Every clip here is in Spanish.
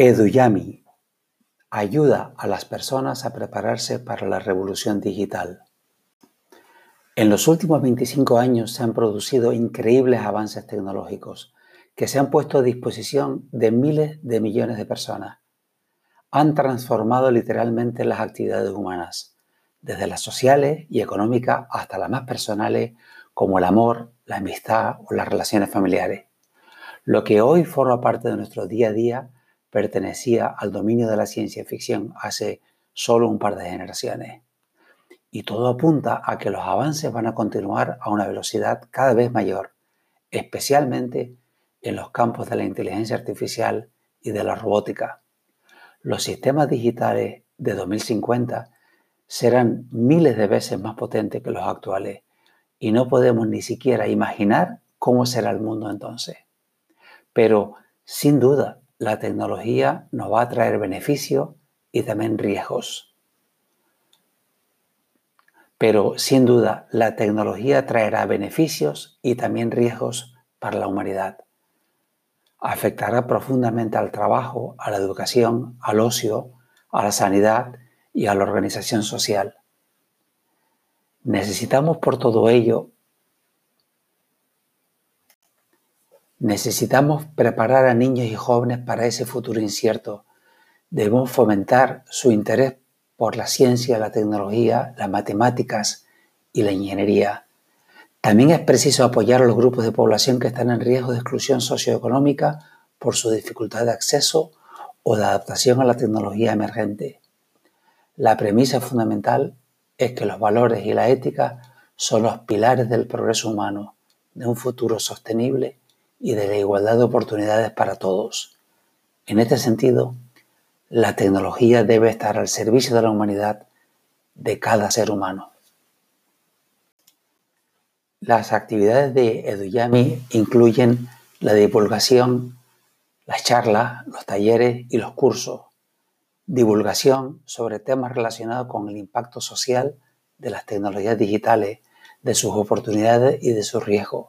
Eduyami ayuda a las personas a prepararse para la revolución digital. En los últimos 25 años se han producido increíbles avances tecnológicos que se han puesto a disposición de miles de millones de personas. Han transformado literalmente las actividades humanas, desde las sociales y económicas hasta las más personales como el amor, la amistad o las relaciones familiares. Lo que hoy forma parte de nuestro día a día pertenecía al dominio de la ciencia ficción hace solo un par de generaciones. Y todo apunta a que los avances van a continuar a una velocidad cada vez mayor, especialmente en los campos de la inteligencia artificial y de la robótica. Los sistemas digitales de 2050 serán miles de veces más potentes que los actuales y no podemos ni siquiera imaginar cómo será el mundo entonces. Pero, sin duda, la tecnología nos va a traer beneficios y también riesgos. Pero sin duda, la tecnología traerá beneficios y también riesgos para la humanidad. Afectará profundamente al trabajo, a la educación, al ocio, a la sanidad y a la organización social. Necesitamos por todo ello Necesitamos preparar a niños y jóvenes para ese futuro incierto. Debemos fomentar su interés por la ciencia, la tecnología, las matemáticas y la ingeniería. También es preciso apoyar a los grupos de población que están en riesgo de exclusión socioeconómica por su dificultad de acceso o de adaptación a la tecnología emergente. La premisa fundamental es que los valores y la ética son los pilares del progreso humano, de un futuro sostenible y de la igualdad de oportunidades para todos. En este sentido, la tecnología debe estar al servicio de la humanidad de cada ser humano. Las actividades de Eduyami incluyen la divulgación, las charlas, los talleres y los cursos, divulgación sobre temas relacionados con el impacto social de las tecnologías digitales, de sus oportunidades y de sus riesgos,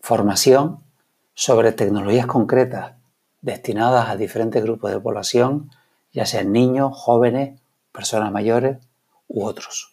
formación sobre tecnologías concretas destinadas a diferentes grupos de población, ya sean niños, jóvenes, personas mayores u otros.